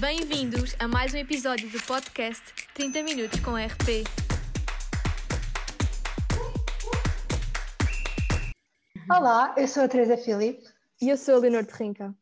Bem-vindos a mais um episódio do podcast 30 Minutos com RP. Olá, eu sou a Teresa Filipe. E eu sou a Leonor Terrinca.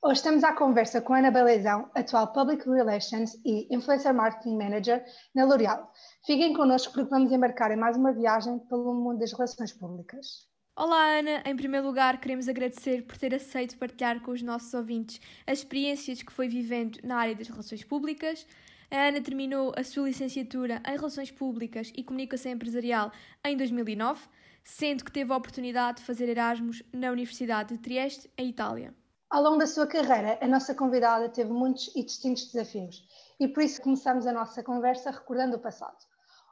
Hoje estamos à conversa com a Ana Balezão, atual Public Relations e Influencer Marketing Manager na L'Oréal. Fiquem connosco porque vamos embarcar em mais uma viagem pelo mundo das relações públicas. Olá, Ana. Em primeiro lugar, queremos agradecer por ter aceito partilhar com os nossos ouvintes as experiências que foi vivendo na área das relações públicas. A Ana terminou a sua licenciatura em Relações Públicas e Comunicação Empresarial em 2009, sendo que teve a oportunidade de fazer Erasmus na Universidade de Trieste, em Itália. Ao longo da sua carreira, a nossa convidada teve muitos e distintos desafios e por isso começamos a nossa conversa recordando o passado.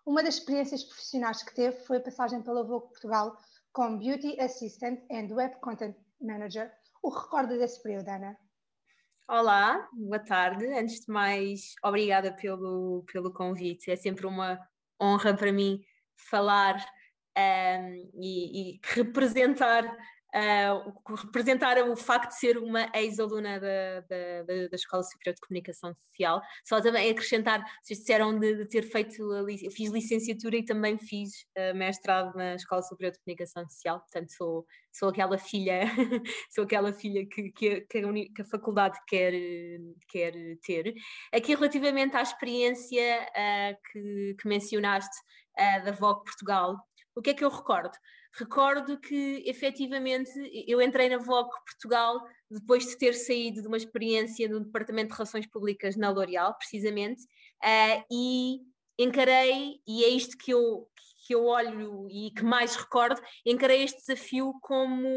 Uma das experiências profissionais que teve foi a passagem pela Vogue Portugal como Beauty Assistant and Web Content Manager. O recorda desse período, Ana? Olá, boa tarde. Antes de mais, obrigada pelo, pelo convite. É sempre uma honra para mim falar um, e, e, representar uh, representar o facto de ser uma ex-aluna da, da, da, Escola Superior de Comunicação Social. Só também acrescentar, vocês disseram de, de ter feito, eu fiz licenciatura e também fiz uh, mestrado na Escola Superior de Comunicação Social, portanto sou, sou aquela filha, sou aquela filha que, que, que, a, que, a, faculdade quer, quer ter. Aqui relativamente à experiência uh, que, que mencionaste uh, da Vogue Portugal, o que é que eu recordo? Recordo que, efetivamente, eu entrei na Vogue Portugal depois de ter saído de uma experiência no Departamento de Relações Públicas na L'Oréal, precisamente, uh, e encarei, e é isto que eu, que eu olho e que mais recordo, encarei este desafio como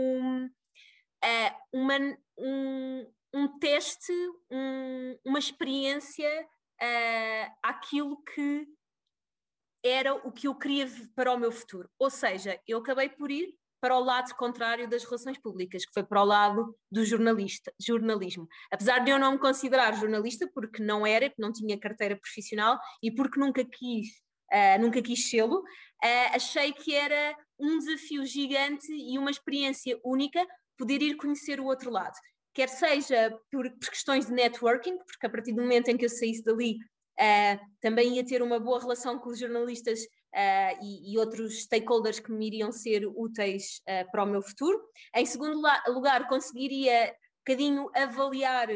uh, uma, um, um teste, um, uma experiência uh, àquilo que era o que eu queria para o meu futuro. Ou seja, eu acabei por ir para o lado contrário das relações públicas, que foi para o lado do jornalista, jornalismo. Apesar de eu não me considerar jornalista, porque não era, porque não tinha carteira profissional e porque nunca quis, uh, nunca quis sê-lo, uh, achei que era um desafio gigante e uma experiência única poder ir conhecer o outro lado. Quer seja por, por questões de networking, porque a partir do momento em que eu saísse dali Uh, também ia ter uma boa relação com os jornalistas uh, e, e, outros stakeholders que me iriam ser úteis uh, para o meu futuro. Em segundo lugar, conseguiria um bocadinho avaliar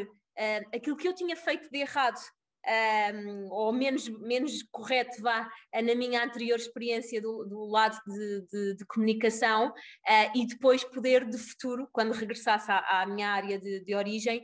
aquilo que eu tinha feito de errado. Um, ou menos, menos correto vá na minha anterior experiência do, do lado de, de, de comunicação uh, e depois poder de futuro, quando regressasse à, à minha área de, de origem,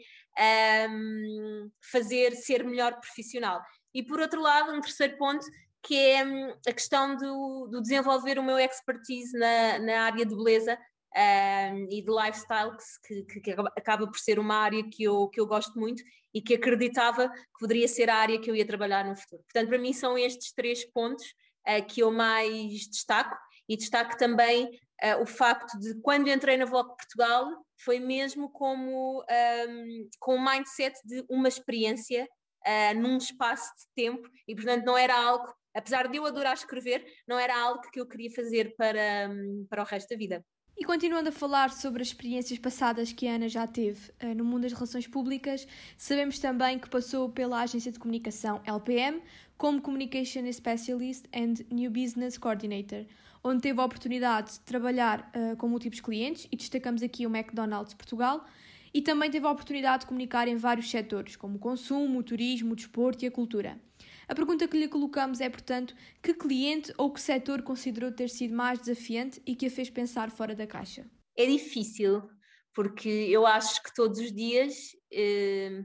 um, fazer ser melhor profissional. E por outro lado, um terceiro ponto que é hum, a questão do, do desenvolver o meu expertise na, na área de beleza um, e de lifestyle, que, que, que, acaba por ser uma área que eu, que eu gosto muito e que acreditava que poderia ser a área que eu ia trabalhar no futuro. Portanto, para mim são estes três pontos uh, que eu mais destaco e destaco também uh, o facto de quando entrei na Vogue Portugal foi mesmo como um, com o mindset de uma experiência uh, num espaço de tempo e, portanto, não era algo, apesar de eu adorar escrever, não era algo que eu queria fazer para, um, para o resto da vida. E continuando a falar sobre as experiências passadas que a Ana já teve uh, no mundo das relações públicas, sabemos também que passou pela agência de comunicação LPM como Communication Specialist and New Business Coordinator, onde teve a oportunidade de trabalhar uh, com múltiplos clientes e destacamos aqui o McDonald's Portugal e também teve a oportunidade de comunicar em vários setores, como o consumo, o turismo, o desporto e a cultura. A pergunta que lhe colocamos é, portanto, que cliente ou que setor considerou ter sido mais desafiante e que a fez pensar fora da caixa? É difícil, porque eu acho que todos os dias, eh,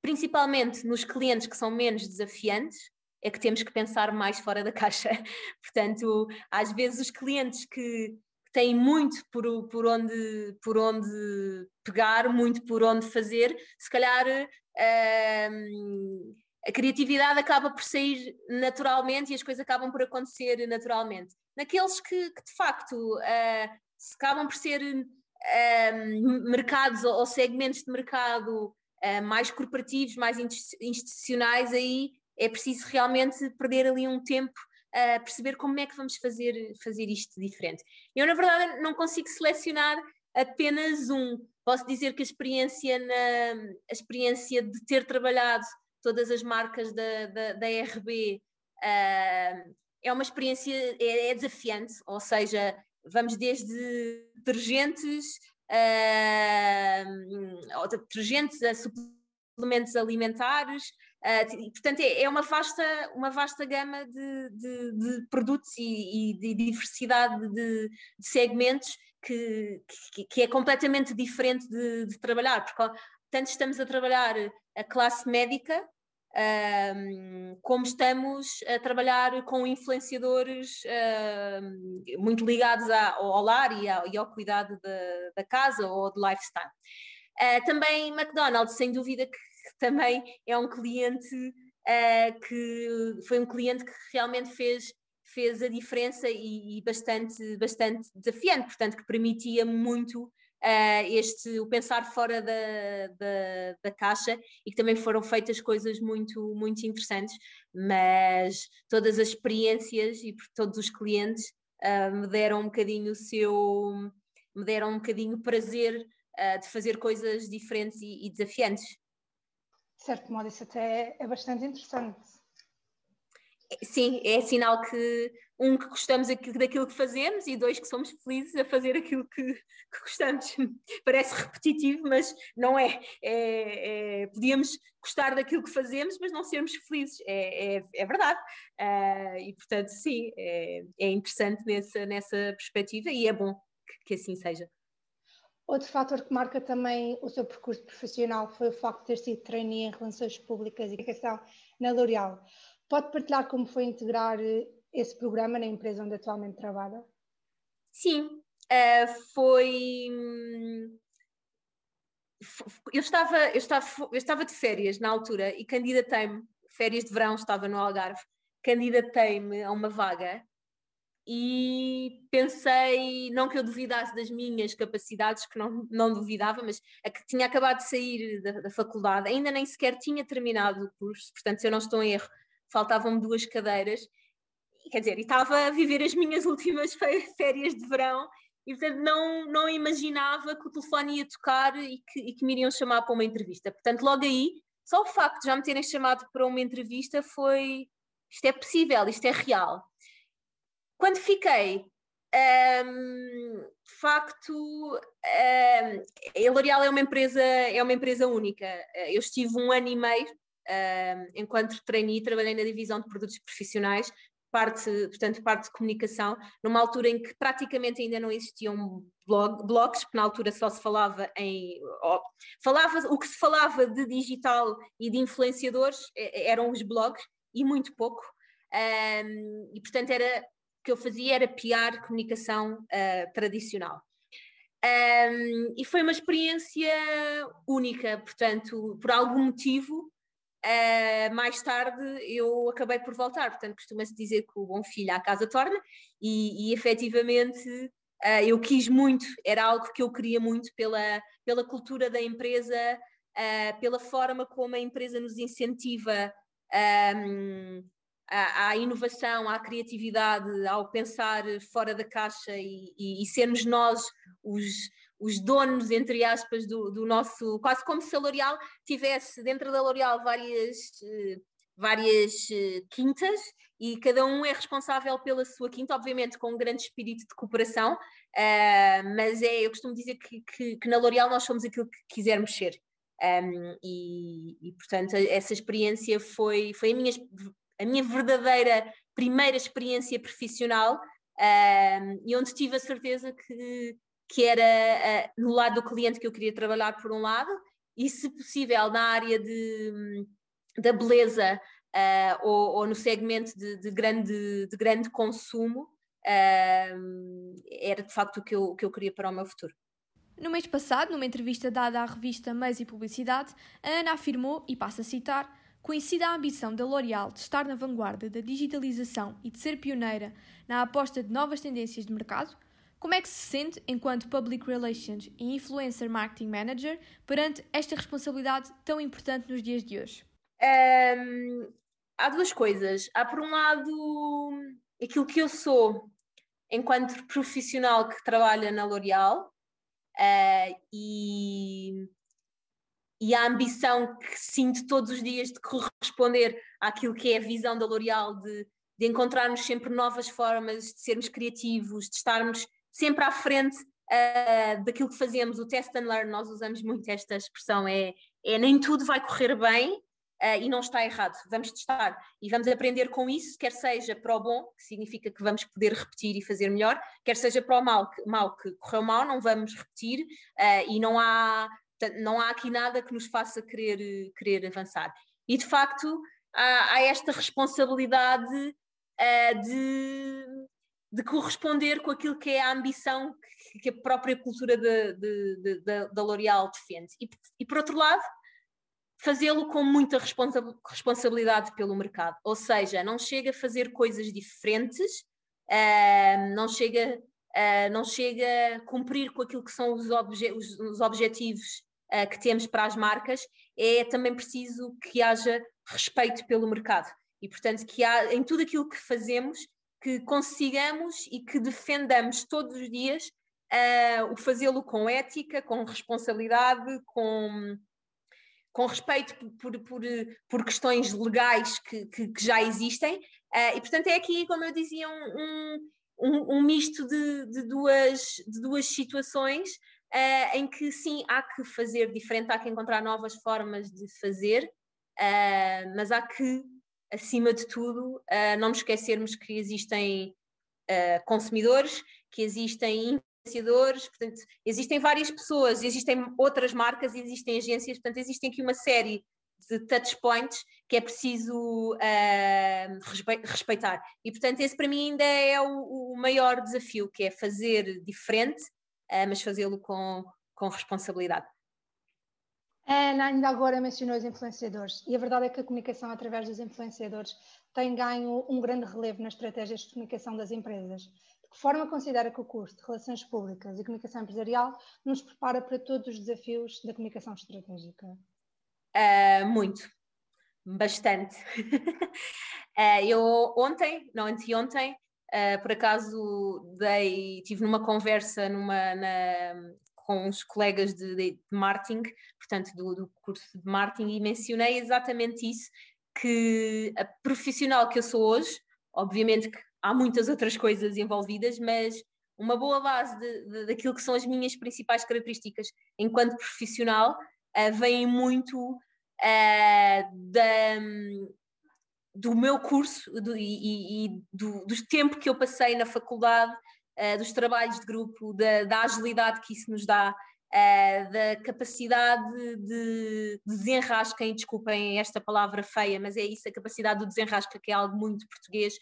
principalmente nos clientes que são menos desafiantes, é que temos que pensar mais fora da caixa. Portanto, às vezes os clientes que têm muito por, por, onde, por onde pegar, muito por onde fazer, se calhar uh, a criatividade acaba por sair naturalmente e as coisas acabam por acontecer naturalmente. Naqueles que, que de facto uh, se acabam por ser uh, mercados ou, ou, segmentos de mercado uh, mais corporativos, mais institucionais, aí é preciso realmente perder ali um tempo a perceber como é que vamos fazer, fazer isto diferente. Eu, na verdade, não consigo selecionar apenas um. Posso dizer que a experiência, na, a experiência de ter trabalhado todas as marcas da, da, da RB uh, é uma experiência, é, é, desafiante, ou seja, vamos desde detergentes, uh, detergentes a suplementos alimentares, uh, portanto é, é, uma, vasta, uma vasta gama de, de, de produtos e, e, de diversidade de, de segmentos que, que, que, é completamente diferente de, trabalhar, porque tanto estamos a trabalhar a classe médica, como estamos a trabalhar com influenciadores muito ligados ao, ao lar e ao, e ao cuidado da, da, casa ou de lifestyle. Uh, também McDonald's, sem dúvida que, que também é um cliente uh, que foi um cliente que realmente fez fez a diferença e, e, bastante, bastante desafiante, portanto, que permitia muito uh, este, o pensar fora da, da, da, caixa e que também foram feitas coisas muito, muito interessantes, mas todas as experiências e por todos os clientes uh, me deram um bocadinho o seu, me deram um bocadinho prazer uh, de fazer coisas diferentes e, e desafiantes. De certo modo, isso até é bastante interessante sim, é sinal que um que gostamos daquilo que fazemos e dois que somos felizes a fazer aquilo que, que gostamos. Parece repetitivo, mas não é. é, é podíamos gostar daquilo que fazemos, mas não sermos felizes. É, é, é verdade. Uh, e portanto, sim, é, é, interessante nessa, nessa perspectiva e é bom que, que assim seja. Outro fator que marca também o seu percurso profissional foi o facto de ter sido trainee em Relações Públicas e Educação na L'Oréal. Pode partilhar como foi integrar eh, esse programa na empresa onde atualmente trabalha? Sim, uh, foi. Eu estava, eu, estava, eu estava de férias na altura e candidatei-me, férias de verão, estava no Algarve, candidatei-me a uma vaga e pensei, não que eu duvidasse das minhas capacidades, que não, não duvidava, mas a que tinha acabado de sair da, da faculdade, ainda nem sequer tinha terminado o curso, portanto, se eu não estou em erro, faltavam-me duas cadeiras, quer dizer, e estava a viver as minhas últimas férias de verão e portanto não, não imaginava que o telefone ia tocar e que, e que me iriam chamar para uma entrevista. Portanto, logo aí, só o facto de já me terem chamado para uma entrevista foi isto é possível, isto é real. Quando fiquei, um, de facto, um, a L'Oréal é uma empresa é uma empresa única. Eu estive um ano e meio Uh, enquanto trainee, trabalhei na divisão de produtos profissionais, parte, portanto, parte de comunicação, numa altura em que praticamente ainda não existiam blog, blogs, porque na altura só se falava em. Oh, falava, o que se falava de digital e de influenciadores eram os blogs, e muito pouco. Um, e portanto era que eu fazia era piar comunicação uh, tradicional. Um, e foi uma experiência única, portanto, por algum motivo, Uh, mais tarde eu acabei por voltar, portanto costuma-se dizer que o bom filho à casa torna e, e efetivamente uh, eu quis muito, era algo que eu queria muito pela, pela cultura da empresa, pela forma como a empresa nos incentiva um, à, inovação, à criatividade, ao pensar fora da caixa e, e, e sermos nós os, os donos, entre aspas, do, do, nosso. quase como se a L'Oréal tivesse dentro da L'Oréal várias, eh, várias eh, quintas e cada um é responsável pela sua quinta, obviamente com um grande espírito de cooperação, uh, mas é, eu costumo dizer que, que, que na L'Oréal nós somos aquilo que quisermos ser. Um, e, e, portanto, essa experiência foi, foi a, minha, a minha verdadeira primeira experiência profissional e onde tive a certeza que que era uh, no lado do cliente que eu queria trabalhar por um lado, e se possível na área de, da beleza uh, ou, ou, no segmento de, de, grande, de grande consumo, uh, era de facto o que eu, que eu queria para o meu futuro. No mês passado, numa entrevista dada à revista Meios e Publicidade, a Ana afirmou, e passo a citar, Coincide a ambição da L'Oréal de estar na vanguarda da digitalização e de ser pioneira na aposta de novas tendências de mercado, como é que se sente enquanto Public Relations e Influencer Marketing Manager perante esta responsabilidade tão importante nos dias de hoje? Um, há duas coisas. Há, por um lado, aquilo que eu sou enquanto profissional que trabalha na L'Oréal uh, e, e a ambição que sinto todos os dias de corresponder àquilo que é a visão da L'Oréal de, de encontrarmos sempre novas formas de sermos criativos, de estarmos sempre à frente uh, daquilo que fazemos. O test and learn, nós usamos muito esta expressão, é, é nem tudo vai correr bem, uh, e não está errado. Vamos testar e vamos aprender com isso, quer seja para o bom, que significa que vamos poder repetir e fazer melhor, quer seja para o mal, que, mal, que correu mal, não vamos repetir uh, e não há, não há aqui nada que nos faça querer, querer avançar. E de facto há, há esta responsabilidade uh, de, de corresponder com aquilo que é a ambição que a própria cultura de, de, de, da L'Oréal defende. E, e, por outro lado, fazê-lo com muita responsa responsabilidade pelo mercado. Ou seja, não chega a fazer coisas diferentes, uh, não, chega, uh, não chega a cumprir com aquilo que são os, obje os, os objetivos uh, que temos para as marcas, é também preciso que haja respeito pelo mercado. E, portanto, que há, em tudo aquilo que fazemos, que consigamos e que defendamos todos os dias o fazê-lo com ética, com responsabilidade, com com respeito por, por, por questões legais que, que, que já existem, uh, e portanto é aqui, como eu dizia, um, um, um misto de, de, duas, de duas situações uh, em que sim, há que fazer diferente, há que encontrar novas formas de fazer, uh, mas há que, acima de tudo, não nos esquecermos que existem consumidores, que existem influenciadores, portanto, existem várias pessoas, existem outras marcas, existem agências, portanto, existem aqui uma série de touch points que é preciso uh, respeitar. E, portanto, esse para mim ainda é o, o maior desafio, que é fazer diferente, uh, mas fazê-lo com, com responsabilidade. Ana ainda agora mencionou os influenciadores e a verdade é que a comunicação através dos influenciadores tem ganho um grande relevo nas estratégias de comunicação das empresas. Que forma considera que o curso de Relações Públicas e Comunicação Empresarial nos prepara para todos os desafios da comunicação estratégica? Uh, muito, bastante. uh, eu ontem, não anteontem, uh, por acaso dei, tive numa conversa numa, na, com uns colegas de, de, de marketing, portanto do, do curso de marketing, e mencionei exatamente isso, que a profissional que eu sou hoje, obviamente que há muitas outras coisas envolvidas, mas uma boa base de, de, daquilo que são as minhas principais características enquanto profissional uh, vem muito uh, da, do meu curso do, e, e do, do, tempo que eu passei na faculdade, uh, dos trabalhos de grupo, da, da, agilidade que isso nos dá, da capacidade de desenrasca, desculpem esta palavra feia, mas é isso, a capacidade do desenrasca, que é algo muito português,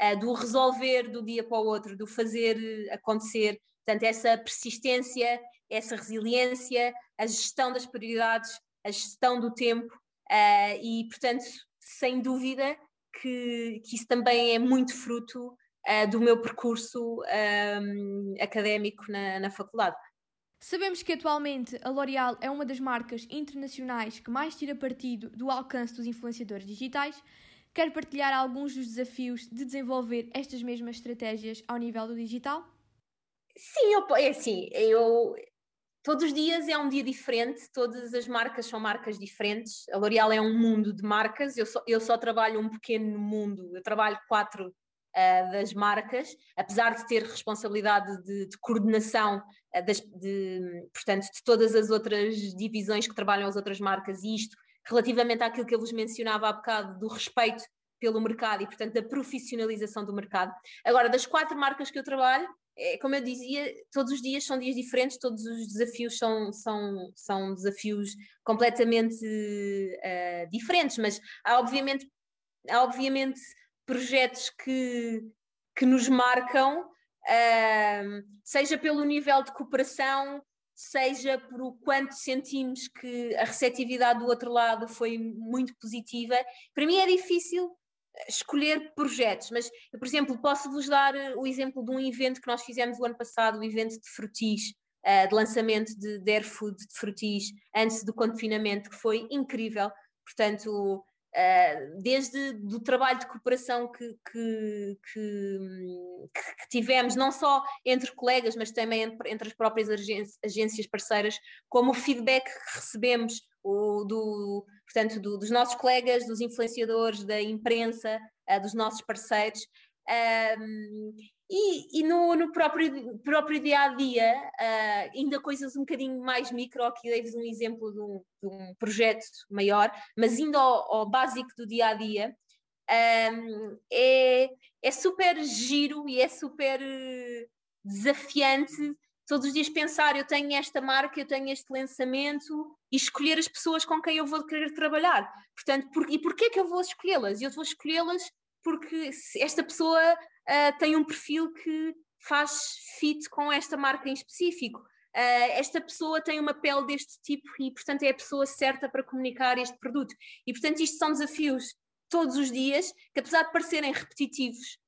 uh, do resolver do dia para o outro, do fazer acontecer. Portanto, essa persistência, essa resiliência, a gestão das prioridades, a gestão do tempo uh, e, portanto, sem dúvida que, que isso também é muito fruto uh, do meu percurso um, académico na, na faculdade. Sabemos que atualmente a L'Oréal é uma das marcas internacionais que mais tira partido do alcance dos influenciadores digitais Quer partilhar alguns dos desafios de desenvolver estas mesmas estratégias ao nível do digital? Sim, eu, é assim, eu, todos os dias é um dia diferente, todas as marcas são marcas diferentes. A L'Oréal é um mundo de marcas, eu só, eu só trabalho um pequeno mundo, eu trabalho quatro uh, das marcas, apesar de ter responsabilidade de, de coordenação uh, das, de, portanto, de todas as outras divisões que trabalham as outras marcas, e isto relativamente àquilo que eu vos mencionava há bocado, do respeito pelo mercado e, portanto, da profissionalização do mercado. Agora, das quatro marcas que eu trabalho, é, como eu dizia, todos os dias são dias diferentes, todos os desafios são, são, são desafios completamente uh, diferentes, mas há obviamente, há obviamente projetos que, que nos marcam, uh, seja pelo nível de cooperação, seja por o quanto sentimos que a receptividade do outro lado foi muito positiva. Para mim é difícil escolher projetos, mas eu, por exemplo, posso-vos dar eh, o exemplo de um evento que nós fizemos o ano passado, o evento de frutis, uh, de lançamento de, de Airfood de frutis, antes do confinamento, que foi incrível. Portanto, Uh, desde do trabalho de cooperação que, que, que, que, tivemos, não só entre colegas, mas também entre as próprias agências parceiras, como o feedback que recebemos o, do, portanto, do, dos nossos colegas, dos influenciadores, da imprensa, uh, dos nossos parceiros. E, e no, no, próprio, próprio dia a dia, uh, ainda coisas um bocadinho mais micro, aqui dei-vos um exemplo de um, de um, projeto maior, mas indo ao, ao básico do dia a dia, um, é, é super giro e é super desafiante todos os dias pensar: eu tenho esta marca, eu tenho este lançamento e escolher as pessoas com quem eu vou querer trabalhar. Portanto, por, e porquê que eu vou escolhê-las? Eu vou escolhê-las porque esta pessoa uh, tem um perfil que faz fit com esta marca em específico. Uh, esta pessoa tem uma pele deste tipo e, portanto, é a pessoa certa para comunicar este produto. E, portanto, isto são desafios todos os dias que, apesar de parecerem repetitivos,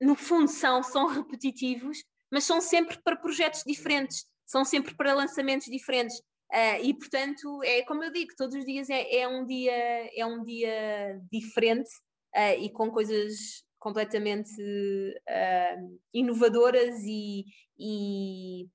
no fundo são, são repetitivos, mas são sempre para projetos diferentes, são sempre para lançamentos diferentes. Uh, e portanto, é como eu digo, todos os dias é, é um dia é um dia diferente uh, e com coisas completamente uh, inovadoras e, e,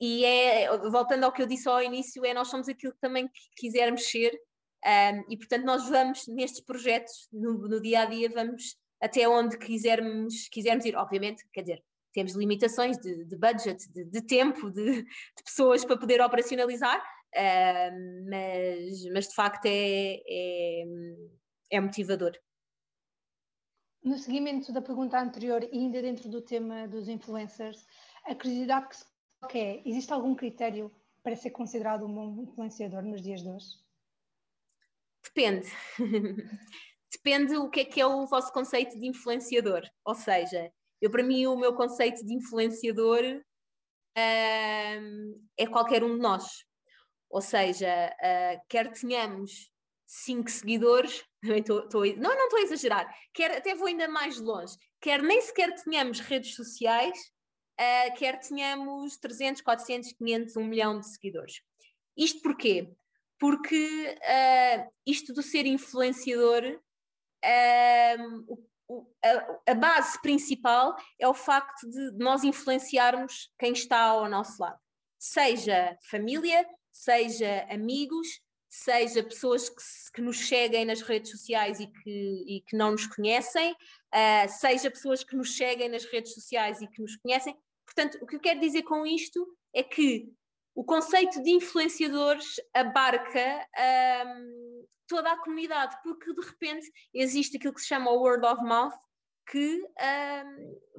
e, é, voltando ao que eu disse ao início, é nós somos aquilo que também quisermos ser um, e portanto nós vamos nestes projetos, no, no, dia a dia, vamos até onde quisermos, quisermos ir, obviamente, quer dizer, temos limitações de, de budget, de, de tempo, de, de, pessoas para poder operacionalizar, uh, mas, mas de facto é, é, é motivador. No seguimento da pergunta anterior e ainda dentro do tema dos influencers, a curiosidade que se coloca é: existe algum critério para ser considerado um bom influenciador nos dias de hoje? Depende. Depende o que é que é o vosso conceito de influenciador. Ou seja, eu para mim o meu conceito de influenciador é qualquer um de nós. Ou seja, uh, quer tenhamos cinco seguidores, tô, tô, não, não estou a exagerar, quer, até vou ainda mais longe, quer nem sequer tenhamos redes sociais, uh, quer tenhamos 300, 400, 500, 1 milhão de seguidores. Isto porquê? Porque uh, isto do ser influenciador, uh, a, a, base principal é o facto de nós influenciarmos quem está ao nosso lado, seja família, seja amigos, seja pessoas que, que, nos cheguem nas redes sociais e que, e que não nos conhecem, uh, seja pessoas que nos cheguem nas redes sociais e que nos conhecem. Portanto, o que eu quero dizer com isto é que o conceito de influenciadores abarca um, toda a comunidade, porque de repente existe aquilo que se chama o word of mouth, que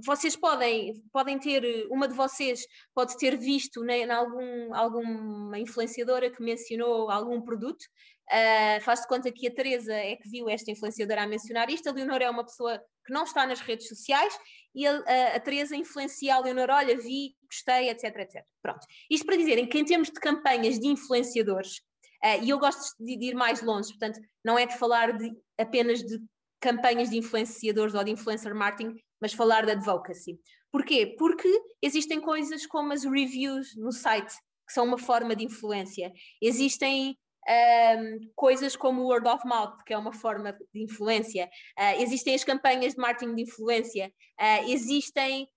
vocês podem, podem ter, uma de vocês pode ter visto em algum, alguma influenciadora que mencionou algum produto, uh, faz de conta que a Teresa é que viu esta influenciadora a mencionar isto, a Leonor é uma pessoa que não está nas redes sociais e a, a, a Teresa influencia a Leonor, olha, vi, gostei, etc, etc. Pronto. Isto para dizerem que em termos de campanhas de influenciadores, uh, e eu gosto de, de ir mais longe, portanto, não é de falar de, apenas de campanhas de influenciadores ou de influencer marketing, mas falar de advocacy. Porquê? Porque existem coisas como as reviews no site, que são uma forma de influência. Existem um, coisas como o word of mouth, que é uma forma de influência. Uh, existem as campanhas de marketing de influência. Uh, existem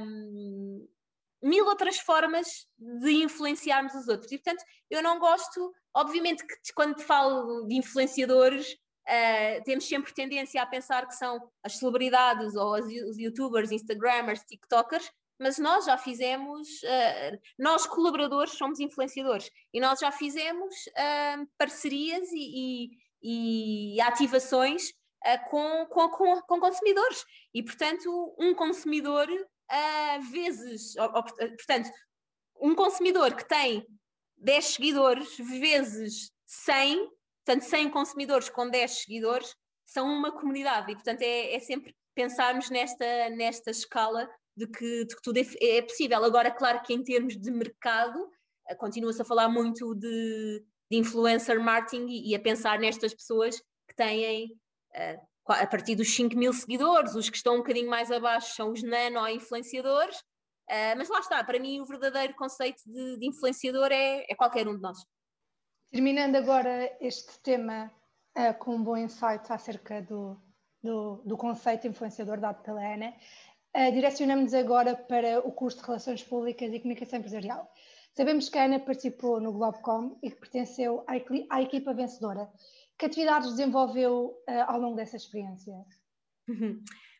um, mil outras formas de influenciarmos os outros. E, portanto, eu não gosto, obviamente, que quando falo de influenciadores, Uh, temos sempre tendência a pensar que são as celebridades ou as, os youtubers, instagramers, tiktokers, mas nós já fizemos, uh, nós colaboradores somos influenciadores e nós já fizemos uh, parcerias e, e, e ativações com, com, com, consumidores e portanto um consumidor vezes, ou, ou, portanto um consumidor que tem 10 seguidores vezes 100 Portanto, 100 consumidores com 10 seguidores são uma comunidade e, portanto, é, é sempre pensarmos nesta, nesta escala de que, de que tudo é, é, possível. Agora, claro que em termos de mercado, eh, continua-se a falar muito de, de influencer marketing e, e, a pensar nestas pessoas que têm uh, a partir dos 5 mil seguidores, os que estão um bocadinho mais abaixo são os nano-influenciadores, uh, mas lá está, para mim o verdadeiro conceito de, de influenciador é, é qualquer um de nós. Terminando agora este tema uh, com um bom insight acerca do, do, do conceito influenciador dado pela Ana. Uh, Direcionamos-nos agora para o curso de Relações Públicas e Comunicação Empresarial. Sabemos que a Ana participou no Globecom e que pertenceu à, à equipa vencedora. Que atividades desenvolveu uh, ao longo dessa experiência?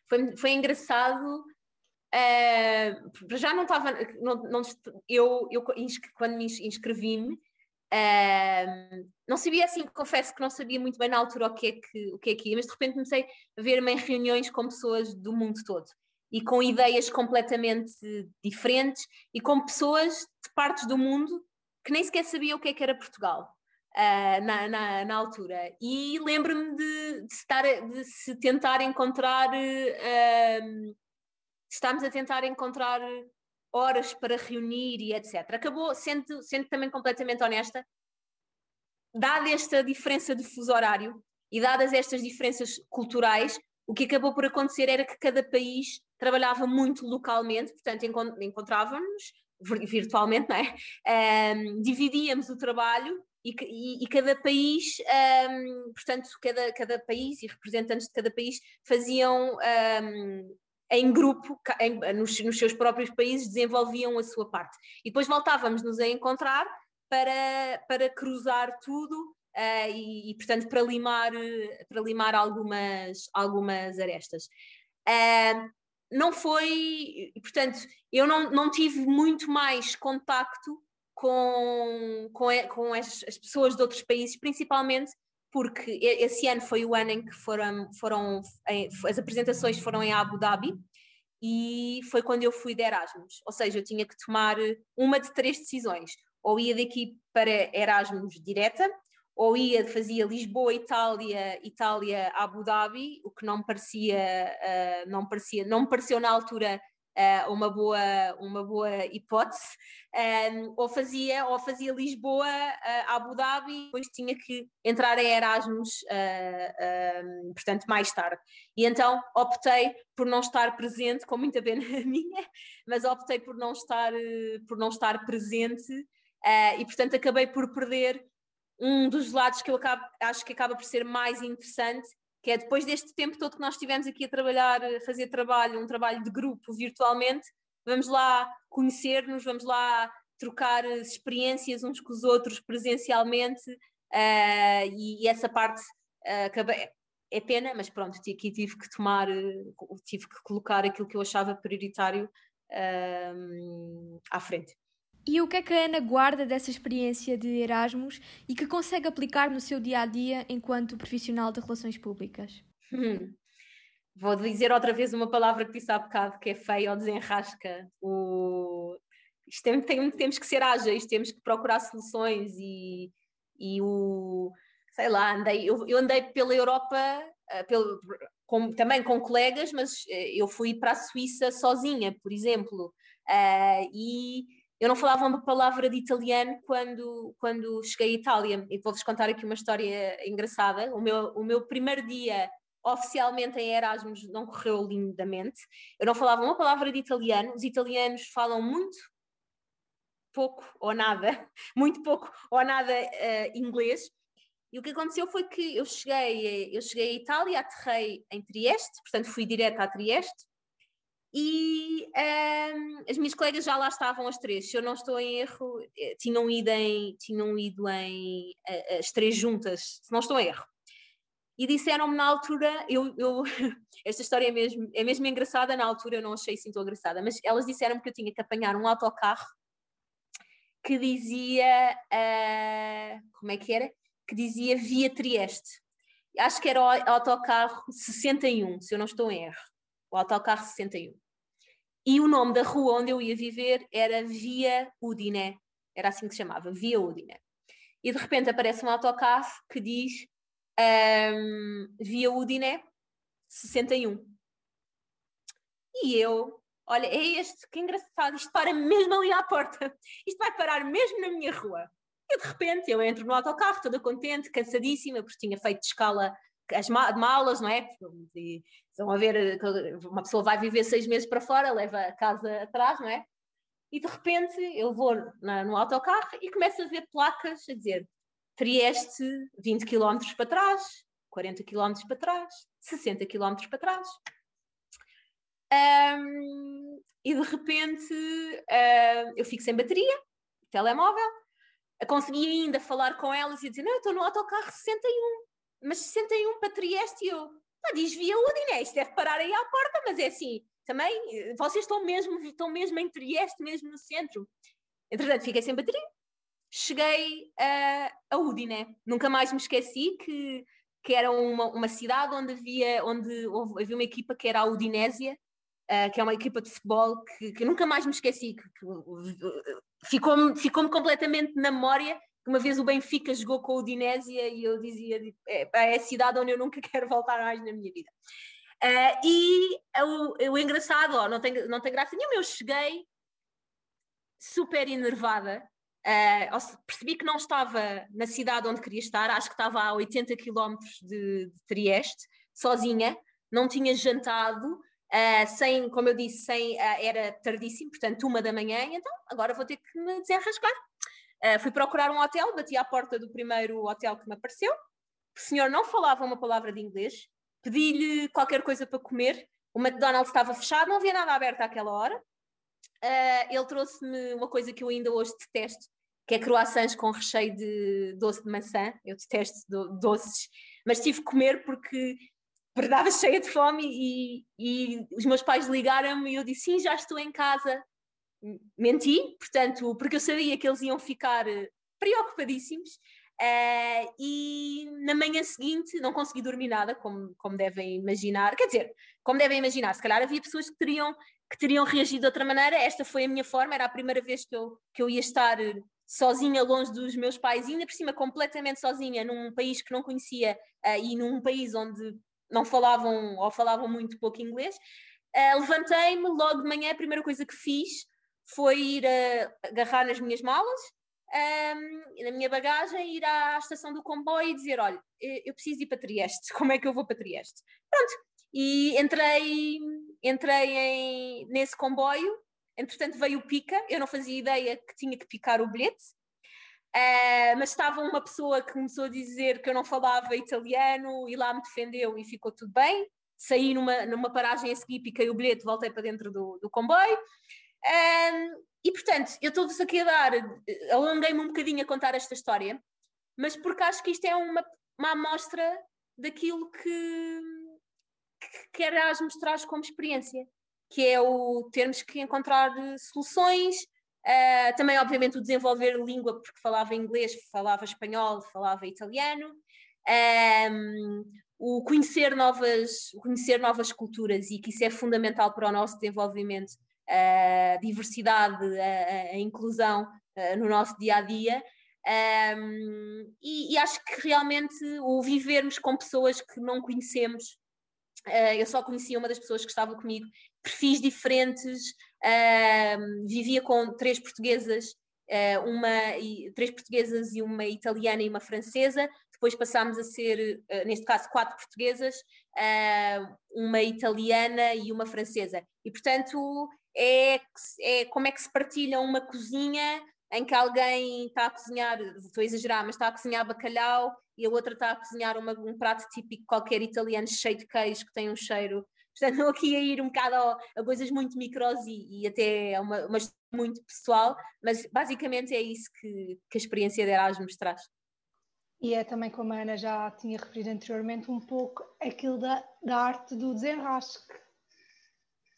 Foi, foi engraçado. Uh, já não estava. Não, não, eu, eu, quando me inscrevi-me, uh, não sabia assim, confesso que não sabia muito bem na altura o que é que, o que, é que ia, mas de repente comecei a ver-me em reuniões com pessoas do mundo todo e com ideias completamente diferentes e com pessoas de partes do mundo que nem sequer sabiam o que, é que era Portugal. Uh, na, na, na, altura. E lembro-me de, de, estar, de se tentar encontrar, uh, estamos a tentar encontrar horas para reunir e etc. Acabou sendo, sendo também completamente honesta, dada esta diferença de fuso horário e dadas estas diferenças culturais, o que acabou por acontecer era que cada país trabalhava muito localmente, portanto encontrávamos virtualmente, não é? Um, dividíamos o trabalho e, e, e cada país, um, portanto, cada, cada país e representantes de cada país faziam um, em grupo, em, nos, nos, seus próprios países, desenvolviam a sua parte. E depois voltávamos-nos a encontrar para, para cruzar tudo uh, e, e, portanto, para limar, para limar algumas, algumas arestas. Uh, não foi, portanto, eu não, não tive muito mais contacto com, com, com as, as, pessoas de outros países, principalmente porque esse ano foi o ano em que foram, foram as apresentações foram em Abu Dhabi e foi quando eu fui de Erasmus, ou seja, eu tinha que tomar uma de três decisões, ou ia daqui para Erasmus direta, ou ia, fazia Lisboa, Itália, Itália, Abu Dhabi, o que não me parecia, uh, não parecia, não me pareceu na altura uh, uma, boa, uma boa hipótese, um, ou, fazia, ou fazia Lisboa, uh, Abu Dhabi, depois tinha que entrar em Erasmus, uh, portanto, mais tarde. E então optei por não estar presente, com muita pena minha, mas optei por não estar, por não estar presente e, portanto, acabei por perder um dos lados que eu acabo, acho que acaba por ser mais interessante, que é depois deste tempo todo que nós estivemos aqui a trabalhar, a fazer trabalho, um trabalho de grupo virtualmente, vamos lá conhecer-nos, vamos lá trocar experiências uns com os outros presencialmente uh, e, e, essa parte uh, é pena, mas pronto, aqui tive que tomar, tive que colocar aquilo que eu achava prioritário uh, à frente. E o que é que a Ana guarda dessa experiência de Erasmus e que consegue aplicar no seu dia a dia enquanto profissional de relações públicas? Hum. Vou dizer outra vez uma palavra que disse há bocado, que é feia ou desenrasca. O... Tem, tem, temos que ser ágeis, temos que procurar soluções e, e o. Sei lá, andei, eu, eu andei pela Europa, uh, pelo, com, também com colegas, mas uh, eu fui para a Suíça sozinha, por exemplo, uh, e eu não falava uma palavra de italiano quando, quando cheguei à Itália. E vou-vos contar aqui uma história engraçada. O meu, o meu primeiro dia oficialmente em Erasmus não correu lindamente. Eu não falava uma palavra de italiano. Os italianos falam muito pouco ou nada, muito pouco ou nada uh, inglês. E o que aconteceu foi que eu cheguei, eu cheguei à Itália, aterrei em Trieste, portanto fui direto a Trieste, e um, as minhas colegas já lá estavam as três, se eu não estou em erro, eh, tinham ido em, tinham ido em as três juntas, se não estou em erro. E disseram-me na altura, eu, eu, esta história é mesmo, é mesmo engraçada, na altura eu não achei assim tão engraçada, mas elas disseram-me que eu tinha que apanhar um autocarro que dizia, uh, como é que era? Que dizia Via Trieste. Acho que era o autocarro 61, se eu não estou em erro o autocarro 61. E o nome da rua onde eu ia viver era Via Udine, era assim que se chamava, Via Udine. E de repente aparece um autocarro que diz um, Via Udine 61. E eu, olha, é este, que engraçado, isto para mesmo ali à porta, isto vai parar mesmo na minha rua. E de repente eu entro no autocarro, toda contente, cansadíssima, porque tinha feito escala as malas, não é? E estão a ver, uma pessoa vai viver seis meses para fora, leva a casa atrás, não é? E de repente eu vou na, no autocarro e começo a ver placas a dizer Trieste 20 km para trás, 40 km para trás, 60 km para trás. Um, e de repente uh, eu fico sem bateria, telemóvel, consegui ainda falar com elas e dizer: Não, eu estou no autocarro 61, mas 61 para Trieste. E eu, ah, desvia o isto deve parar aí à porta, mas é assim, também, vocês estão mesmo, estão mesmo em Trieste, mesmo no centro. Entretanto, fiquei sem bateria, cheguei a, a Udiné. Nunca mais me esqueci que, que era uma, uma cidade onde havia, onde havia uma equipa que era a Udinésia, uh, que é uma equipa de futebol que, que nunca mais me esqueci, que, que ficou-me ficou completamente na memória. Uma vez o Benfica jogou com a Udinésia e eu dizia: é, é a cidade onde eu nunca quero voltar mais na minha vida. Uh, e o, o engraçado, ó, não, tem, não tem graça nenhuma, eu cheguei super enervada. Uh, percebi que não estava na cidade onde queria estar, acho que estava a 80 km de, de Trieste, sozinha, não tinha jantado, Uh, sem, como eu disse, sem, uh, era tardíssimo, portanto, uma da manhã, então agora vou ter que me desenrascar. Uh, fui procurar um hotel, bati à porta do primeiro hotel que me apareceu. O senhor não falava uma palavra de inglês, pedi-lhe qualquer coisa para comer. O McDonald's estava fechado, não havia nada aberto àquela hora. ele trouxe-me uma coisa que eu ainda hoje detesto, que é croissants com recheio de doce de maçã. Eu detesto do doces, mas tive que comer porque estava cheia de fome e, e os meus pais ligaram-me e eu disse, sim, já estou em casa. Menti, portanto, porque eu sabia que eles iam ficar eh, preocupadíssimos uh, e na manhã seguinte não consegui dormir nada, como, como devem imaginar. Quer dizer, como devem imaginar, se calhar havia pessoas que teriam, que teriam reagido de outra maneira. Esta foi a minha forma, era a primeira vez que eu, que eu ia estar eh, sozinha, longe dos meus pais, ainda por cima completamente sozinha, num país que não conhecia uh, e num país onde não falavam ou falavam muito pouco inglês. Uh, Levantei-me logo de manhã, a primeira coisa que fiz foi ir uh, agarrar nas minhas malas, um, na minha bagagem, ir à estação do comboio e dizer: Olha, eu preciso ir para Trieste, como é que eu vou para Trieste? Pronto, e entrei, entrei em, nesse comboio. Entretanto, veio o pica, eu não fazia ideia que tinha que picar o bilhete, Uh, mas estava uma pessoa que começou a dizer que eu não falava italiano e lá me defendeu e ficou tudo bem. Saí numa, numa paragem a seguir, piquei o bilhete, voltei para dentro do, do comboio. Uh, e portanto, eu estou-vos aqui a dar, alonguei-me um bocadinho a contar esta história, mas porque acho que isto é uma, uma amostra daquilo que, que Erasmus traz como experiência, que é o termos que encontrar soluções, Uh, também, obviamente, o desenvolver língua, porque falava inglês, falava espanhol, falava italiano. Um, o conhecer novas, conhecer novas culturas e que isso é fundamental para o nosso desenvolvimento, a diversidade, a, a inclusão no nosso dia a dia. Um, e, e, acho que realmente o vivermos com pessoas que não conhecemos, uh, eu só conhecia uma das pessoas que estava comigo, perfis diferentes, Uh, vivia com três portuguesas, uh, uma, e, três portuguesas e uma italiana e uma francesa. Depois passámos a ser, neste caso, quatro portuguesas, uma italiana e uma francesa. E, portanto, é, é como é que se partilha uma cozinha em que alguém está a cozinhar, estou a exagerar, mas está a cozinhar bacalhau e a outra está a cozinhar uma, um prato típico qualquer italiano cheio de queijo que tem um cheiro Portanto, aqui a ir um bocado a, a coisas muito micros e, e até a uma, uma muito pessoal, mas basicamente é isso que, que a experiência de Erasmus traz. E é também, como a Ana já tinha referido anteriormente, um pouco aquilo da, da arte do desenrasque.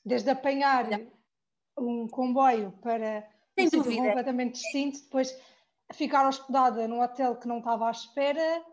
Desde apanhar um comboio para Sem um sítio completamente distinto, depois ficar hospedada num hotel que não estava à espera,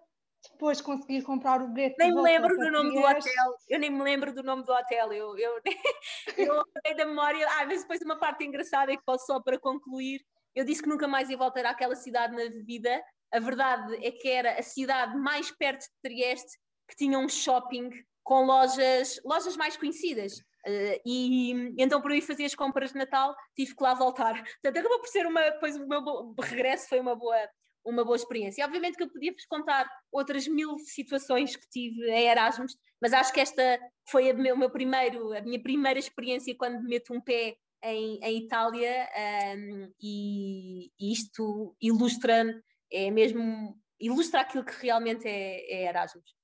depois conseguir comprar o bilhete. Nem me lembro do nome do hotel. Eu nem me lembro do nome do hotel. Eu, eu, eu da memória. Ah, mas depois uma parte engraçada que posso só para concluir. Eu disse que nunca mais ia voltar àquela cidade na vida. A verdade é que era a cidade mais perto de Trieste que tinha um shopping com lojas, lojas mais conhecidas. Uh, e então, para ir fazer as compras de Natal, tive que lá voltar. Portanto, acabou por ser uma. Depois o meu regresso foi uma boa, uma boa experiência. Obviamente que eu podia-vos contar outras mil situações que tive em Erasmus, mas acho que esta foi a, meu, meu primeiro, a minha primeira experiência quando meto um pé em, em Itália um, e, e, isto ilustra, é mesmo, ilustra aquilo que realmente é, é Erasmus.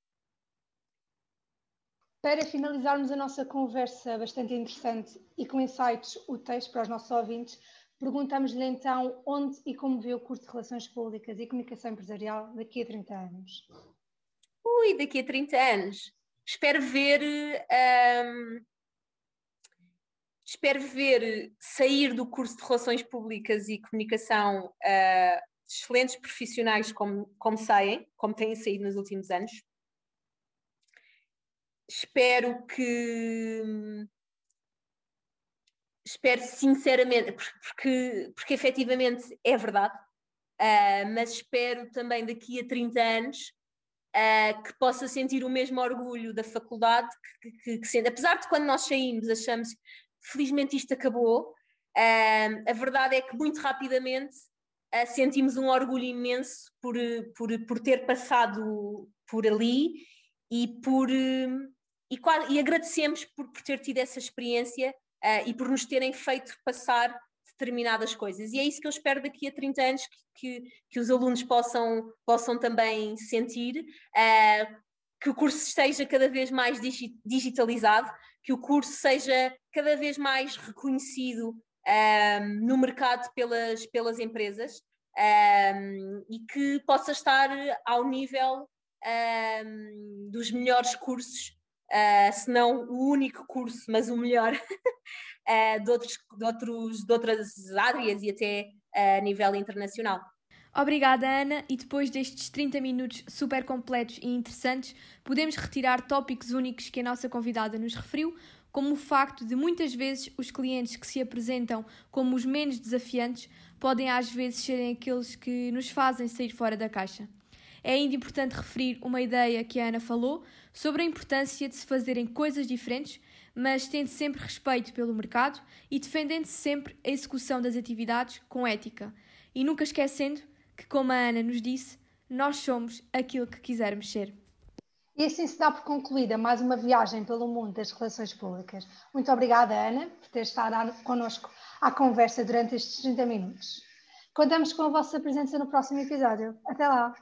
Para finalizarmos a nossa conversa bastante interessante e com insights úteis para os nossos ouvintes, perguntamos-lhe então onde e como vê o curso de Relações Públicas e Comunicação Empresarial daqui a 30 anos. Ui, daqui a 30 anos. Espero ver. Um, espero ver sair do curso de Relações Públicas e Comunicação uh, excelentes profissionais como, como saem, como têm saído nos últimos anos. Espero que. Espero sinceramente, porque, porque efetivamente é verdade, uh, mas espero também daqui a 30 anos uh, que possa sentir o mesmo orgulho da faculdade que, que, que sendo. Apesar de quando nós saímos achamos felizmente isto acabou, uh, a verdade é que muito rapidamente sentimos um orgulho imenso por, por, por ter passado por ali e por e, e agradecemos por, por, ter tido essa experiência e por nos terem feito passar determinadas coisas. E é isso que eu espero daqui a 30 anos que, que, que os alunos possam, possam também sentir, uh, que o curso esteja cada vez mais digi digitalizado, que o curso seja cada vez mais reconhecido um, eh, no mercado pelas, pelas empresas um, e que possa estar ao nível um, dos melhores cursos, uh, se não o único curso, mas o melhor uh, de, outros, de, outros, de outras áreas e até uh, a nível internacional. Obrigada, Ana. E depois destes 30 minutos super completos e interessantes, podemos retirar tópicos únicos que a nossa convidada nos referiu, como o facto de muitas vezes os clientes que se apresentam como os menos desafiantes podem às vezes serem aqueles que nos fazem sair fora da caixa. É ainda importante referir uma ideia que a Ana falou sobre a importância de se fazerem coisas diferentes mas tendo sempre respeito pelo mercado e defendendo sempre a execução das atividades com ética. E nunca esquecendo que, como a Ana nos disse, nós somos aquilo que quisermos ser. E assim se dá por concluída mais uma viagem pelo mundo das relações públicas. Muito obrigada, Ana, por ter estado connosco à conversa durante estes 30 minutos. Contamos com a vossa presença no próximo episódio. Até lá!